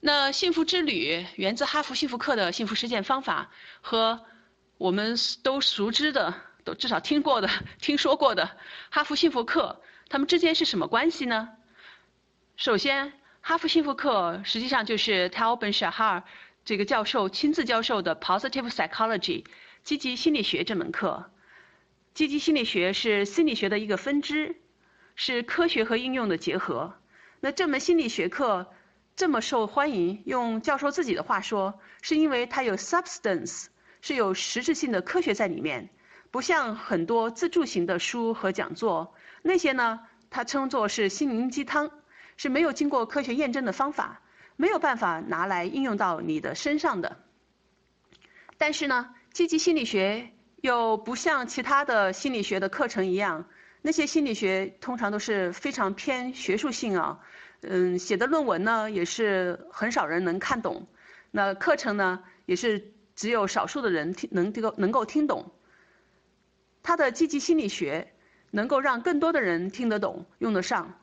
那幸福之旅源自哈佛幸福课的幸福实践方法，和我们都熟知的、都至少听过的、听说过的哈佛幸福课，它们之间是什么关系呢？首先，哈佛幸福课实际上就是 Tal Ben Shahar 这个教授亲自教授的 Positive Psychology 积极心理学这门课。积极心理学是心理学的一个分支，是科学和应用的结合。那这门心理学课。这么受欢迎，用教授自己的话说，是因为它有 substance，是有实质性的科学在里面，不像很多自助型的书和讲座，那些呢，他称作是心灵鸡汤，是没有经过科学验证的方法，没有办法拿来应用到你的身上的。但是呢，积极心理学又不像其他的心理学的课程一样，那些心理学通常都是非常偏学术性啊。嗯，写的论文呢也是很少人能看懂，那课程呢也是只有少数的人听能这个能够听懂。他的积极心理学能够让更多的人听得懂、用得上，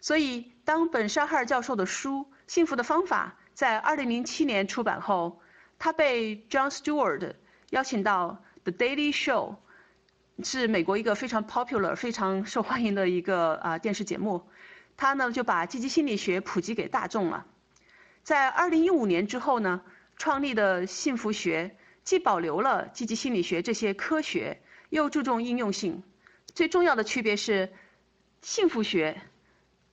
所以当本沙哈尔教授的书《幸福的方法》在2007年出版后，他被 John Stewart 邀请到 The Daily Show，是美国一个非常 popular、非常受欢迎的一个啊电视节目。他呢就把积极心理学普及给大众了，在二零一五年之后呢，创立的幸福学既保留了积极心理学这些科学，又注重应用性。最重要的区别是，幸福学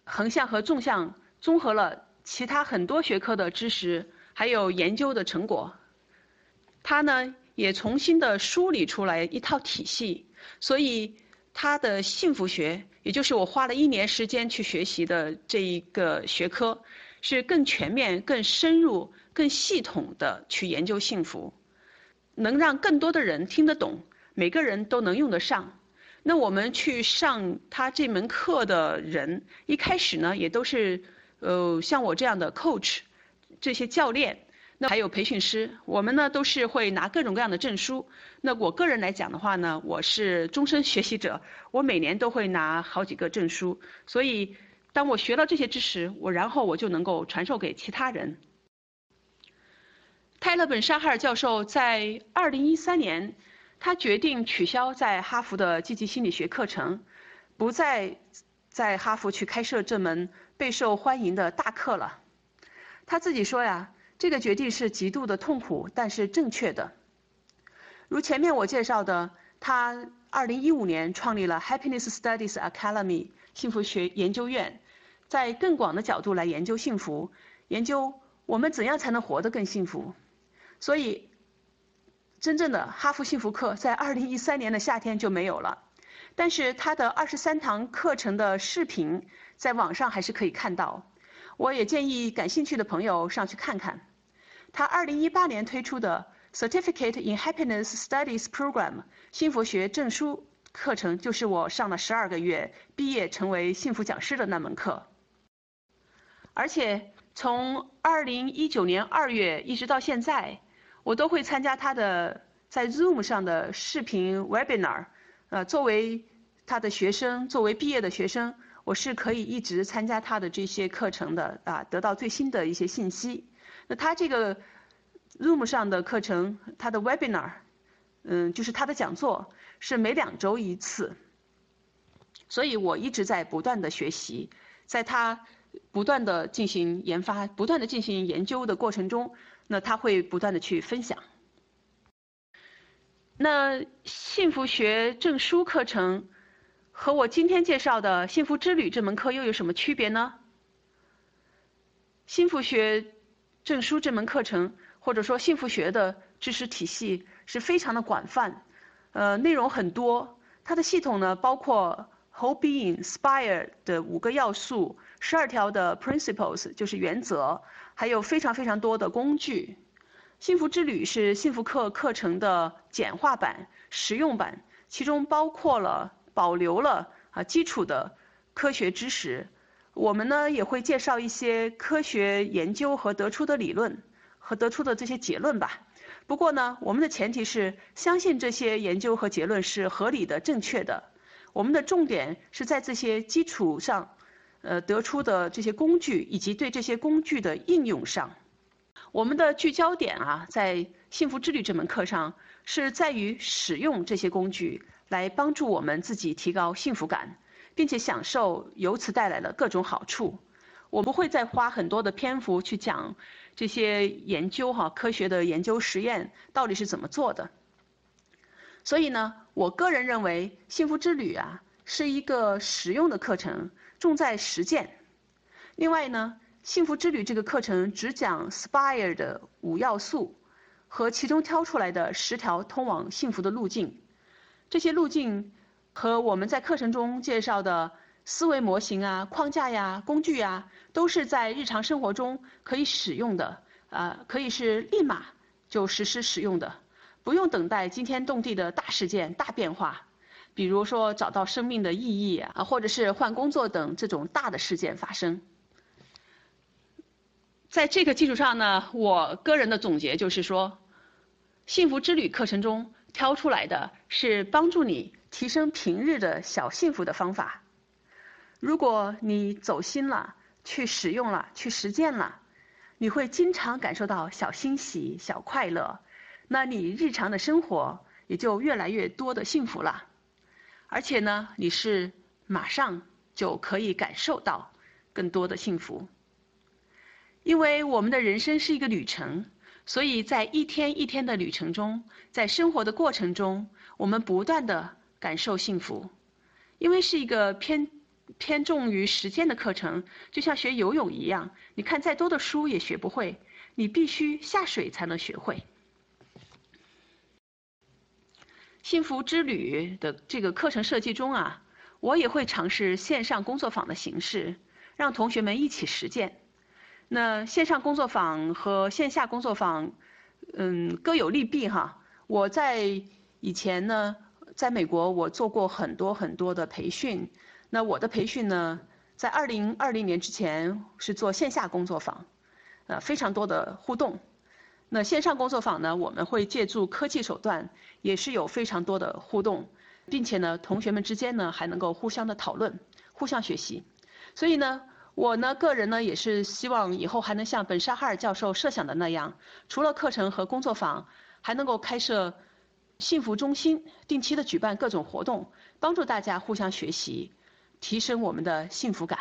横向和纵向综合了其他很多学科的知识，还有研究的成果。它呢也重新的梳理出来一套体系，所以。他的幸福学，也就是我花了一年时间去学习的这一个学科，是更全面、更深入、更系统的去研究幸福，能让更多的人听得懂，每个人都能用得上。那我们去上他这门课的人，一开始呢，也都是呃像我这样的 coach，这些教练。那还有培训师，我们呢都是会拿各种各样的证书。那我个人来讲的话呢，我是终身学习者，我每年都会拿好几个证书。所以，当我学到这些知识，我然后我就能够传授给其他人。泰勒本沙哈尔教授在二零一三年，他决定取消在哈佛的积极心理学课程，不再在哈佛去开设这门备受欢迎的大课了。他自己说呀。这个决定是极度的痛苦，但是正确的。如前面我介绍的，他2015年创立了 Happiness Studies Academy 幸福学研究院，在更广的角度来研究幸福，研究我们怎样才能活得更幸福。所以，真正的哈佛幸福课在2013年的夏天就没有了，但是他的23堂课程的视频在网上还是可以看到。我也建议感兴趣的朋友上去看看，他二零一八年推出的 Certificate in Happiness Studies Program 幸福学证书课程，就是我上了十二个月，毕业成为幸福讲师的那门课。而且从二零一九年二月一直到现在，我都会参加他的在 Zoom 上的视频 Webinar，呃，作为他的学生，作为毕业的学生。我是可以一直参加他的这些课程的啊，得到最新的一些信息。那他这个 Zoom 上的课程，他的 Webinar，嗯，就是他的讲座是每两周一次。所以我一直在不断的学习，在他不断的进行研发、不断的进行研究的过程中，那他会不断的去分享。那幸福学证书课程。和我今天介绍的幸福之旅这门课又有什么区别呢？幸福学证书这门课程，或者说幸福学的知识体系是非常的广泛，呃，内容很多。它的系统呢，包括 Whole Being Spire 的五个要素，十二条的 Principles 就是原则，还有非常非常多的工具。幸福之旅是幸福课课程的简化版、实用版，其中包括了。保留了啊基础的科学知识，我们呢也会介绍一些科学研究和得出的理论和得出的这些结论吧。不过呢，我们的前提是相信这些研究和结论是合理的、正确的。我们的重点是在这些基础上，呃得出的这些工具以及对这些工具的应用上。我们的聚焦点啊，在幸福之旅这门课上是在于使用这些工具来帮助我们自己提高幸福感，并且享受由此带来的各种好处。我不会再花很多的篇幅去讲这些研究哈，科学的研究实验到底是怎么做的。所以呢，我个人认为幸福之旅啊是一个实用的课程，重在实践。另外呢，幸福之旅这个课程只讲 SPIRE 的五要素和其中挑出来的十条通往幸福的路径。这些路径和我们在课程中介绍的。思维模型啊、框架呀、工具呀，都是在日常生活中可以使用的，啊，可以是立马就实施使用的，不用等待惊天动地的大事件、大变化，比如说找到生命的意义啊，或者是换工作等这种大的事件发生。在这个基础上呢，我个人的总结就是说，幸福之旅课程中挑出来的是帮助你提升平日的小幸福的方法。如果你走心了，去使用了，去实践了，你会经常感受到小欣喜、小快乐，那你日常的生活也就越来越多的幸福了。而且呢，你是马上就可以感受到更多的幸福。因为我们的人生是一个旅程，所以在一天一天的旅程中，在生活的过程中，我们不断的感受幸福，因为是一个偏。偏重于实践的课程，就像学游泳一样，你看再多的书也学不会，你必须下水才能学会。幸福之旅的这个课程设计中啊，我也会尝试线上工作坊的形式，让同学们一起实践。那线上工作坊和线下工作坊，嗯，各有利弊哈。我在以前呢，在美国我做过很多很多的培训。那我的培训呢，在二零二零年之前是做线下工作坊，呃，非常多的互动。那线上工作坊呢，我们会借助科技手段，也是有非常多的互动，并且呢，同学们之间呢还能够互相的讨论，互相学习。所以呢，我呢个人呢也是希望以后还能像本沙哈尔教授设想的那样，除了课程和工作坊，还能够开设幸福中心，定期的举办各种活动，帮助大家互相学习。提升我们的幸福感。